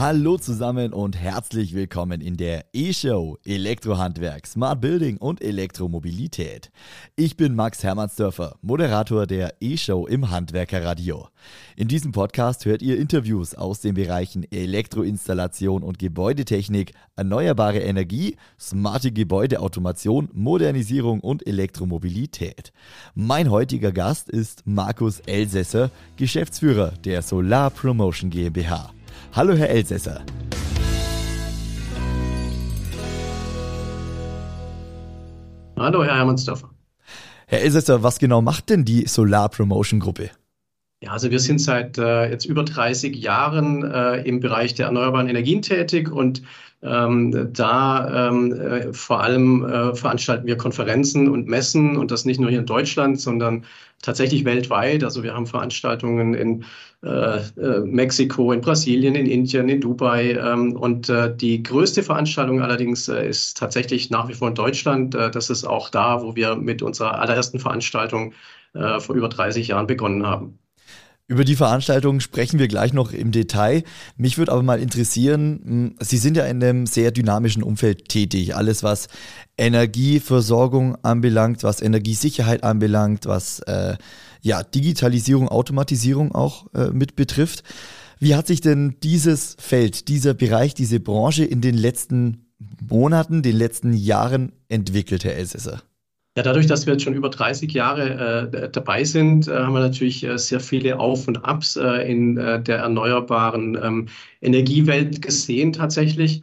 Hallo zusammen und herzlich willkommen in der E-Show Elektrohandwerk, Smart Building und Elektromobilität. Ich bin Max Hermannsdörfer, Moderator der E-Show im Handwerkerradio. In diesem Podcast hört ihr Interviews aus den Bereichen Elektroinstallation und Gebäudetechnik, erneuerbare Energie, smarte Gebäudeautomation, Modernisierung und Elektromobilität. Mein heutiger Gast ist Markus Elsässer, Geschäftsführer der Solar Promotion GmbH. Hallo, Herr Elsässer. Hallo, Herr Hermannsdorfer. Herr Elsässer, was genau macht denn die Solar Promotion Gruppe? Ja, also wir sind seit äh, jetzt über 30 Jahren äh, im Bereich der erneuerbaren Energien tätig und ähm, da ähm, äh, vor allem äh, veranstalten wir Konferenzen und Messen und das nicht nur hier in Deutschland, sondern tatsächlich weltweit. Also wir haben Veranstaltungen in äh, äh, Mexiko, in Brasilien, in Indien, in Dubai. Ähm, und äh, die größte Veranstaltung allerdings äh, ist tatsächlich nach wie vor in Deutschland. Äh, das ist auch da, wo wir mit unserer allerersten Veranstaltung äh, vor über 30 Jahren begonnen haben. Über die Veranstaltung sprechen wir gleich noch im Detail. Mich würde aber mal interessieren, hm, Sie sind ja in einem sehr dynamischen Umfeld tätig. Alles, was Energieversorgung anbelangt, was Energiesicherheit anbelangt, was äh, ja, Digitalisierung, Automatisierung auch äh, mit betrifft. Wie hat sich denn dieses Feld, dieser Bereich, diese Branche in den letzten Monaten, den letzten Jahren entwickelt, Herr Elsässer? Ja, dadurch, dass wir jetzt schon über 30 Jahre äh, dabei sind, äh, haben wir natürlich äh, sehr viele Auf und Abs äh, in äh, der erneuerbaren ähm, Energiewelt gesehen tatsächlich.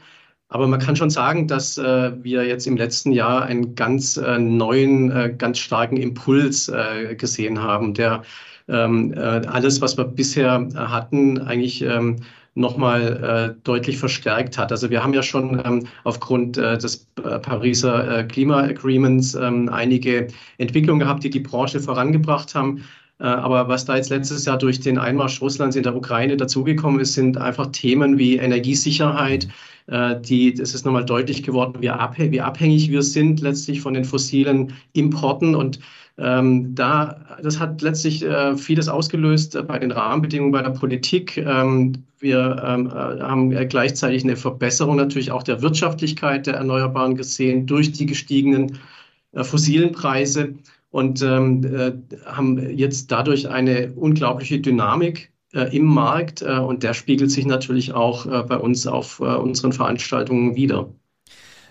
Aber man kann schon sagen, dass äh, wir jetzt im letzten Jahr einen ganz neuen, ganz starken Impuls gesehen haben, der ähm, alles, was wir bisher hatten, eigentlich ähm, nochmal äh, deutlich verstärkt hat. Also wir haben ja schon ähm, aufgrund äh, des äh, Pariser äh, Klima-Agreements ähm, einige Entwicklungen gehabt, die die Branche vorangebracht haben. Äh, aber was da jetzt letztes Jahr durch den Einmarsch Russlands in der Ukraine dazugekommen ist, sind einfach Themen wie Energiesicherheit. Äh, die, es ist nochmal deutlich geworden, wie, abhängig, wir sind letztlich von den fossilen Importen und ähm, da, das hat letztlich äh, vieles ausgelöst äh, bei den Rahmenbedingungen bei der Politik. Ähm, wir ähm, äh, haben gleichzeitig eine Verbesserung natürlich auch der Wirtschaftlichkeit der Erneuerbaren gesehen durch die gestiegenen fossilen Preise und ähm, äh, haben jetzt dadurch eine unglaubliche Dynamik äh, im Markt und der spiegelt sich natürlich auch bei uns auf unseren Veranstaltungen wieder.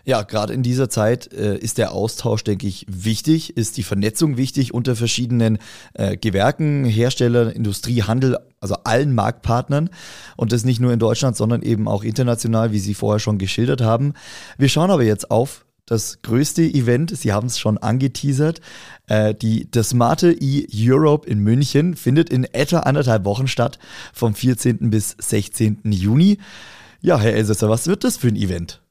Ja, gerade in dieser Zeit äh, ist der Austausch, denke ich, wichtig, ist die Vernetzung wichtig unter verschiedenen äh, Gewerken, Herstellern, Industrie, Handel, also allen Marktpartnern. Und das nicht nur in Deutschland, sondern eben auch international, wie Sie vorher schon geschildert haben. Wir schauen aber jetzt auf das größte Event, Sie haben es schon angeteasert, äh, die das Smarte E Europe in München findet in etwa anderthalb Wochen statt, vom 14. bis 16. Juni. Ja, Herr Elsässer, was wird das für ein Event?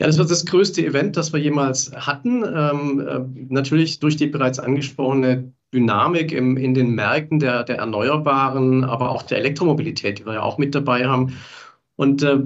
Ja, das wird das größte Event, das wir jemals hatten. Ähm, äh, natürlich durch die bereits angesprochene Dynamik im, in den Märkten der, der Erneuerbaren, aber auch der Elektromobilität, die wir ja auch mit dabei haben. Und äh,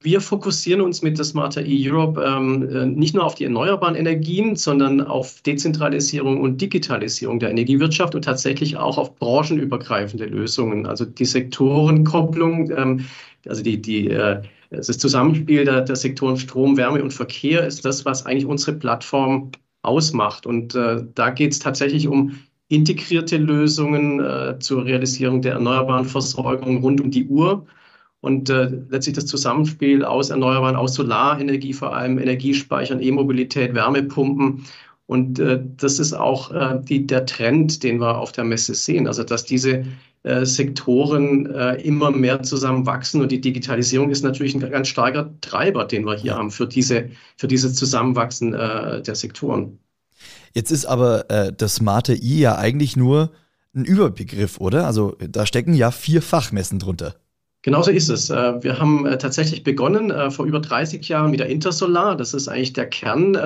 wir fokussieren uns mit der Smarter E-Europe ähm, äh, nicht nur auf die erneuerbaren Energien, sondern auf Dezentralisierung und Digitalisierung der Energiewirtschaft und tatsächlich auch auf branchenübergreifende Lösungen. Also die Sektorenkopplung, ähm, also die, die äh, das Zusammenspiel der, der, Sektoren Strom, Wärme und Verkehr ist das, was eigentlich unsere Plattform ausmacht. Und äh, da geht es tatsächlich um integrierte Lösungen äh, zur Realisierung der erneuerbaren Versorgung rund um die Uhr. Und äh, letztlich das Zusammenspiel aus Erneuerbaren, aus Solarenergie, vor allem Energiespeichern, E-Mobilität, Wärmepumpen. Und äh, das ist auch äh, die, der Trend, den wir auf der Messe sehen. Also, dass diese äh, Sektoren äh, immer mehr zusammenwachsen. Und die Digitalisierung ist natürlich ein ganz starker Treiber, den wir hier haben für, diese, für dieses Zusammenwachsen äh, der Sektoren. Jetzt ist aber das smarte I ja eigentlich nur ein Überbegriff, oder? Also da stecken ja vier Fachmessen drunter. Genauso ist es. Äh, wir haben tatsächlich begonnen vor über 30 Jahren mit der Intersolar. Das ist eigentlich der Kern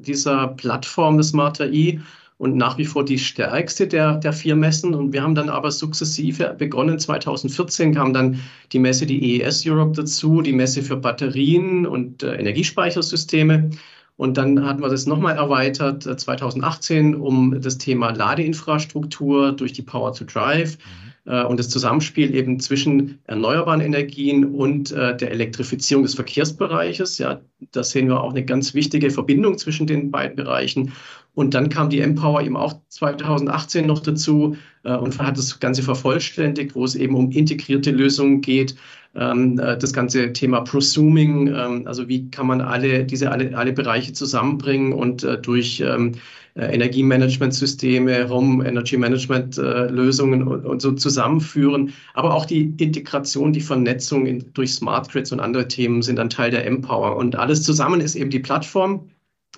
dieser Plattform des Smarter I und nach wie vor die stärkste der, der vier Messen. Und wir haben dann aber sukzessive begonnen. 2014 kam dann die Messe, die EES Europe dazu, die Messe für Batterien und äh, Energiespeichersysteme. Und dann hatten wir das nochmal erweitert 2018 äh, um das Thema Ladeinfrastruktur durch die Power to Drive. Mhm. Äh, und das Zusammenspiel eben zwischen erneuerbaren Energien und äh, der Elektrifizierung des Verkehrsbereiches. Ja, da sehen wir auch eine ganz wichtige Verbindung zwischen den beiden Bereichen. Und dann kam die Empower eben auch 2018 noch dazu äh, und hat das Ganze vervollständigt, wo es eben um integrierte Lösungen geht. Ähm, äh, das ganze Thema Prosuming, ähm, also wie kann man alle diese alle, alle Bereiche zusammenbringen und äh, durch ähm, äh, Energiemanagementsysteme, Home Energy Management Lösungen und, und, so zusammenführen. Aber auch die Integration, die Vernetzung in, durch Smart Grids und andere Themen sind ein Teil der Empower. Und alles zusammen ist eben die Plattform.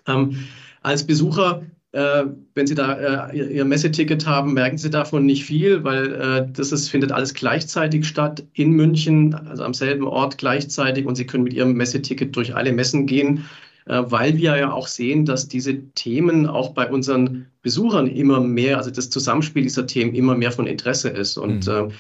Ähm, als Besucher wenn Sie da äh, Ihr Messeticket haben, merken Sie davon nicht viel, weil äh, das ist, findet alles gleichzeitig statt in München, also am selben Ort gleichzeitig und Sie können mit Ihrem Messeticket durch alle Messen gehen. Äh, weil wir ja auch sehen, dass diese Themen auch bei unseren Besuchern immer mehr, also das Zusammenspiel dieser Themen immer mehr von Interesse ist. Und mhm.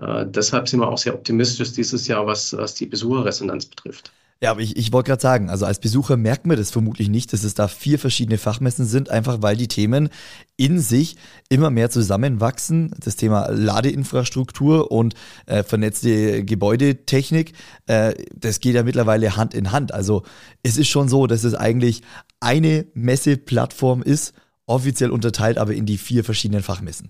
äh, äh deshalb sind wir auch sehr optimistisch dieses Jahr, was, was die Besucherresonanz betrifft. Ja, aber ich, ich wollte gerade sagen, also als Besucher merkt man das vermutlich nicht, dass es da vier verschiedene Fachmessen sind, einfach weil die Themen in sich immer mehr zusammenwachsen. Das Thema Ladeinfrastruktur und äh, vernetzte Gebäudetechnik, äh, das geht ja mittlerweile Hand in Hand. Also es ist schon so, dass es eigentlich eine Messeplattform ist, offiziell unterteilt aber in die vier verschiedenen Fachmessen.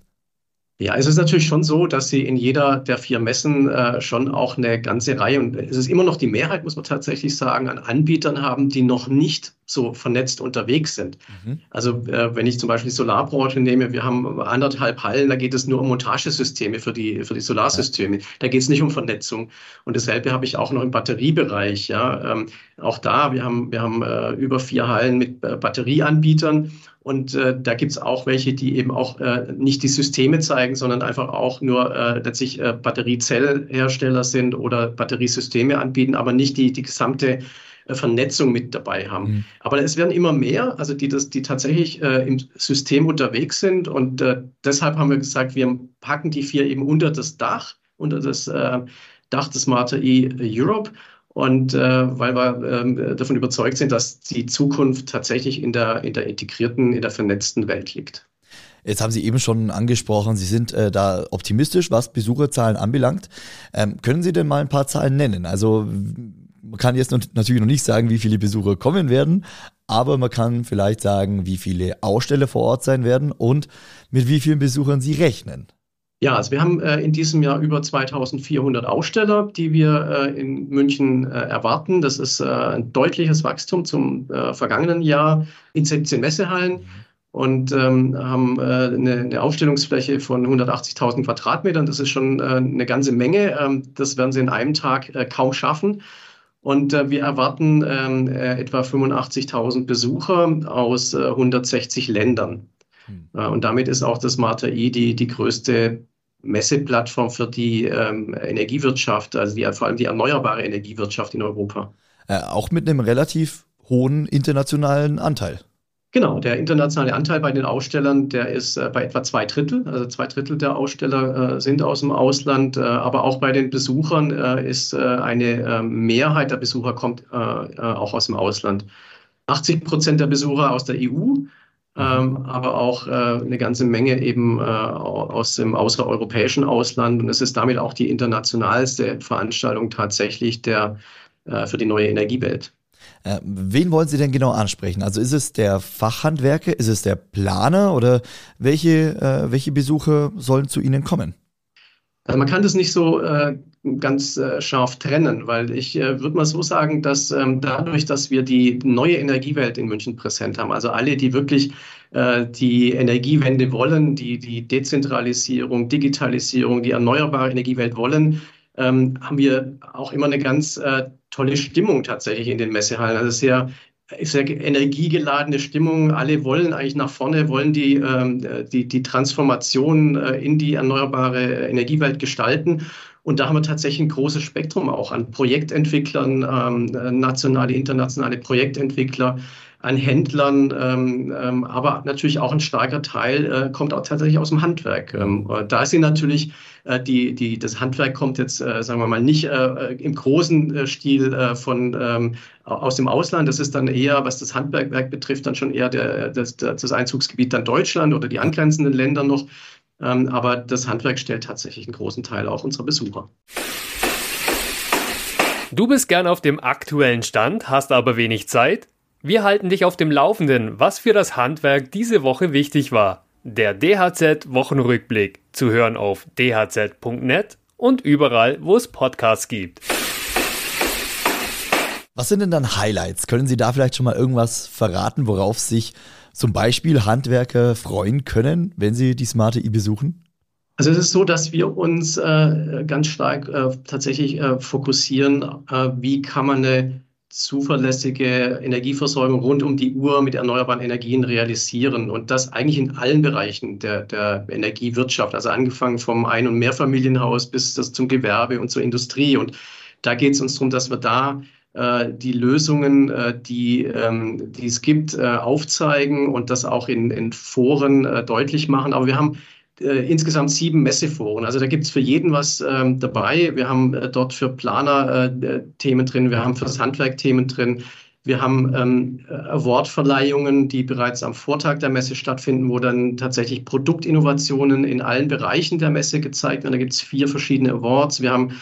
Ja, es ist natürlich schon so, dass Sie in jeder der vier Messen äh, schon auch eine ganze Reihe, und es ist immer noch die Mehrheit, muss man tatsächlich sagen, an Anbietern haben, die noch nicht so vernetzt unterwegs sind. Mhm. Also äh, wenn ich zum Beispiel die Solarbranche nehme, wir haben anderthalb Hallen, da geht es nur um Montagesysteme für die, für die Solarsysteme. Da geht es nicht um Vernetzung. Und dasselbe habe ich auch noch im Batteriebereich. Ja, ähm, auch da, wir haben, wir haben äh, über vier Hallen mit äh, Batterieanbietern. Und äh, da gibt es auch welche, die eben auch äh, nicht die Systeme zeigen, sondern einfach auch nur äh, letztlich äh, Batteriezellhersteller sind oder Batteriesysteme anbieten, aber nicht die, die gesamte äh, Vernetzung mit dabei haben. Mhm. Aber es werden immer mehr, also die, das, die tatsächlich äh, im System unterwegs sind. Und äh, deshalb haben wir gesagt, wir packen die vier eben unter das Dach, unter das äh, Dach des Smarter E Europe. Und äh, weil wir ähm, davon überzeugt sind, dass die Zukunft tatsächlich in der, in der integrierten, in der vernetzten Welt liegt. Jetzt haben Sie eben schon angesprochen, Sie sind äh, da optimistisch, was Besucherzahlen anbelangt. Ähm, können Sie denn mal ein paar Zahlen nennen? Also man kann jetzt natürlich noch nicht sagen, wie viele Besucher kommen werden, aber man kann vielleicht sagen, wie viele Aussteller vor Ort sein werden und mit wie vielen Besuchern Sie rechnen. Ja, also wir haben äh, in diesem Jahr über 2400 Aussteller, die wir äh, in München äh, erwarten. Das ist äh, ein deutliches Wachstum zum äh, vergangenen Jahr in 17 Messehallen. Mhm und ähm, haben äh, eine, eine, Aufstellungsfläche von 180.000 Quadratmetern. Das ist schon eine ganze Menge. Ähm, das werden sie in einem Tag kaum schaffen. Und wir erwarten ähm, äh, etwa 85.000 Besucher aus äh, 160 Ländern. Hm. Äh, und damit ist auch das Smarter E die, die größte Messeplattform für die ähm, Energiewirtschaft, also die, vor allem die erneuerbare Energiewirtschaft in Europa. Äh, auch mit einem relativ hohen internationalen Anteil. Genau, der internationale Anteil bei den Ausstellern, der ist äh, bei etwa zwei Drittel. Also zwei Drittel der Aussteller äh, sind aus dem Ausland, äh, aber auch bei den Besuchern äh, ist eine äh, Mehrheit der Besucher kommt auch aus dem Ausland. 80 Prozent der Besucher aus der EU, ähm, aber auch eine ganze Menge eben aus dem außereuropäischen Ausland. Und es ist damit auch die internationalste Veranstaltung tatsächlich der, für die neue Energiewelt. Äh, wen wollen Sie denn genau ansprechen? Also ist es der Fachhandwerker, ist es der Planer oder welche, äh, welche Besucher sollen zu Ihnen kommen? Also man kann das nicht so äh, ganz äh, scharf trennen, weil ich äh, würde mal so sagen, dass ähm, dadurch, dass wir die neue Energiewelt in München präsent haben, also alle, die wirklich äh, die Energiewende wollen, die die Dezentralisierung, Digitalisierung, die erneuerbare Energiewelt wollen, ähm, haben wir auch immer eine ganz äh, tolle Stimmung tatsächlich in den Messehallen. Also sehr, sehr energiegeladene Stimmung. Alle wollen eigentlich nach vorne, wollen die, ähm, die, die Transformation äh, in die erneuerbare Energiewelt gestalten. Und da haben wir tatsächlich ein großes Spektrum auch an Projektentwicklern, ähm, nationale, internationale Projektentwickler, an Händlern, ähm, ähm, aber natürlich auch ein starker Teil äh, kommt auch tatsächlich aus dem Handwerk. Ähm, äh, da sind natürlich äh, die, die, das Handwerk kommt jetzt, äh, sagen wir mal, nicht äh, im großen äh, Stil von, ähm, aus dem Ausland. Das ist dann eher, was das Handwerkwerk betrifft, dann schon eher der, das, das Einzugsgebiet dann Deutschland oder die angrenzenden Länder noch. Ähm, aber das Handwerk stellt tatsächlich einen großen Teil auch unserer Besucher. Du bist gern auf dem aktuellen Stand, hast aber wenig Zeit? Wir halten dich auf dem Laufenden, was für das Handwerk diese Woche wichtig war. Der DHZ Wochenrückblick zu hören auf dhz.net und überall, wo es Podcasts gibt. Was sind denn dann Highlights? Können Sie da vielleicht schon mal irgendwas verraten, worauf sich zum Beispiel Handwerker freuen können, wenn sie die Smarte I besuchen? Also es ist so, dass wir uns äh, ganz stark äh, tatsächlich äh, fokussieren, äh, wie kann man eine zuverlässige Energieversorgung rund um die Uhr mit erneuerbaren Energien realisieren und das eigentlich in allen Bereichen der, der Energiewirtschaft, also angefangen vom Ein- und Mehrfamilienhaus bis das zum Gewerbe und zur Industrie. Und da geht es uns darum, dass wir da die Lösungen, äh, die, ähm, die es gibt, äh, aufzeigen und das auch in, in Foren äh, deutlich machen. Aber wir haben äh, insgesamt sieben Messeforen. Also da gibt es für jeden was ähm, dabei. Wir haben äh, dort für Planer äh, Themen drin, wir haben fürs Handwerk Themen drin. Wir haben ähm, Awardverleihungen, die bereits am Vortag der Messe stattfinden, wo dann tatsächlich Produktinnovationen in allen Bereichen der Messe gezeigt werden. Da gibt es vier verschiedene Awards. Wir haben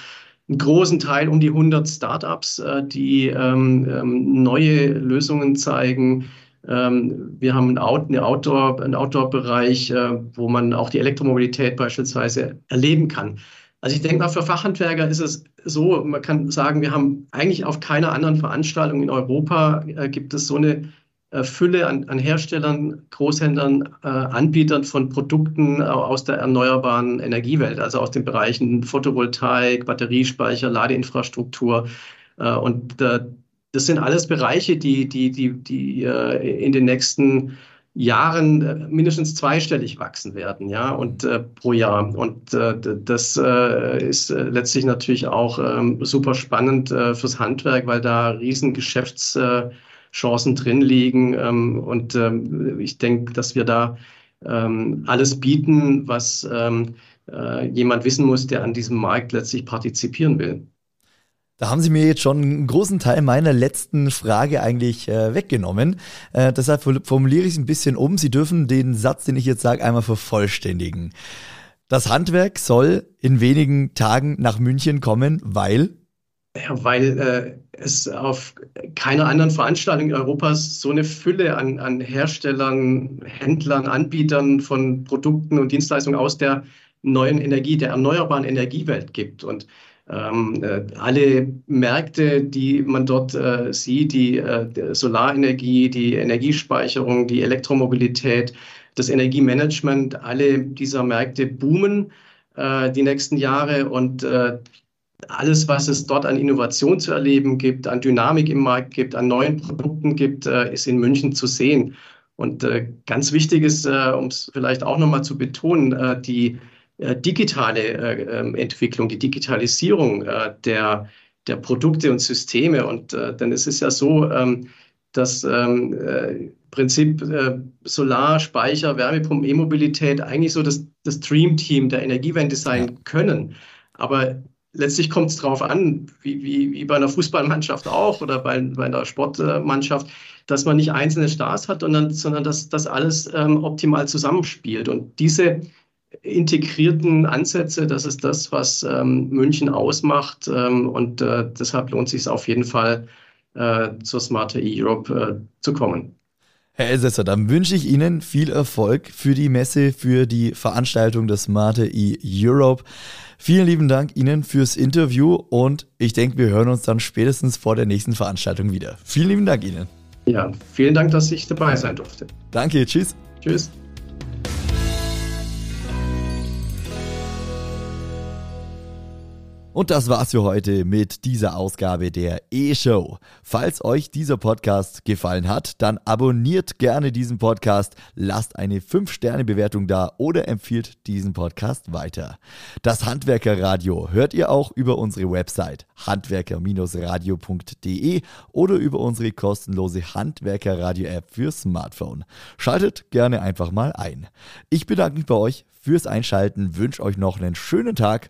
einen großen Teil, um die 100 Startups, äh, die ähm, ähm, neue Lösungen zeigen, ähm, wir haben einen, Outdoor, einen Outdoor-Bereich, äh, wo man auch die Elektromobilität beispielsweise erleben kann. Also ich denke mal, für Fachhandwerker ist es so, man kann sagen, wir haben eigentlich auf keiner anderen Veranstaltung in Europa äh, gibt es so eine Fülle an, an, Herstellern, Großhändlern, äh, Anbietern von Produkten aus der erneuerbaren Energiewelt, also aus den Bereichen Photovoltaik, Batteriespeicher, Ladeinfrastruktur. Äh, und das sind alles Bereiche, die, die, die, die äh, in den nächsten Jahren äh, mindestens zweistellig wachsen werden, ja, und äh, pro Jahr. Und äh, das äh, ist äh, letztlich natürlich auch ähm, super spannend äh, fürs Handwerk, weil da riesen Geschäftschancen drin liegen. Ähm, und ähm, ich denke, dass wir da ähm, alles bieten, was ähm, jemand wissen muss, der an diesem Markt letztlich partizipieren will. Da haben Sie mir jetzt schon einen großen Teil meiner letzten Frage eigentlich äh, weggenommen. Äh, deshalb formuliere ich es ein bisschen um. Sie dürfen den Satz, den ich jetzt sage, einmal vervollständigen. Das Handwerk soll in wenigen Tagen nach München kommen, weil? Ja, weil äh, es auf keiner anderen Veranstaltung Europas so eine Fülle an, an Herstellern, Händlern, Anbietern von Produkten und Dienstleistungen aus der neuen Energie, der erneuerbaren Energiewelt gibt. Und ähm, äh, alle Märkte, die man dort äh, sieht, die äh, Solarenergie, die Energiespeicherung, die Elektromobilität, das Energiemanagement, alle dieser Märkte boomen äh, die nächsten Jahre und äh, alles, was es dort an Innovation zu erleben gibt, an Dynamik im Markt gibt, an neuen Produkten gibt, äh, ist in München zu sehen. Und ganz wichtig ist, um es vielleicht auch nochmal zu betonen, die äh, digitale äh, ähm, Entwicklung, die Digitalisierung äh, der, der Produkte und Systeme. Und denn es ist ja so, ähm, dass ähm, Prinzip äh, Solar, Speicher, Wärmepumpen, E-Mobilität eigentlich so das, das Dream-Team der Energiewende sein können. Aber letztlich kommt es darauf an, wie, wie, wie bei einer Fußballmannschaft auch oder bei, bei einer Sportmannschaft, dass man nicht einzelne Stars hat, sondern, sondern dass das alles ähm, optimal zusammenspielt. Und diese integrierten Ansätze, das ist das, was ähm, München ausmacht. Ähm, und äh, deshalb lohnt sich es auf jeden Fall, äh, zur Smarter E-Europe äh, zu kommen. Herr Elsässer, dann wünsche ich Ihnen viel Erfolg für die Messe, für die Veranstaltung des Smarter E-Europe. Vielen lieben Dank Ihnen fürs Interview und ich denke, wir hören uns dann spätestens vor der nächsten Veranstaltung wieder. Vielen lieben Dank Ihnen. Ja, vielen Dank, dass ich dabei sein durfte. Danke, tschüss. Tschüss. Und das war's für heute mit dieser Ausgabe der E-Show. Falls euch dieser Podcast gefallen hat, dann abonniert gerne diesen Podcast, lasst eine 5-Sterne-Bewertung da oder empfiehlt diesen Podcast weiter. Das Handwerkerradio hört ihr auch über unsere Website handwerker-radio.de oder über unsere kostenlose Handwerkerradio-App für Smartphone. Schaltet gerne einfach mal ein. Ich bedanke mich bei euch fürs Einschalten, wünsche euch noch einen schönen Tag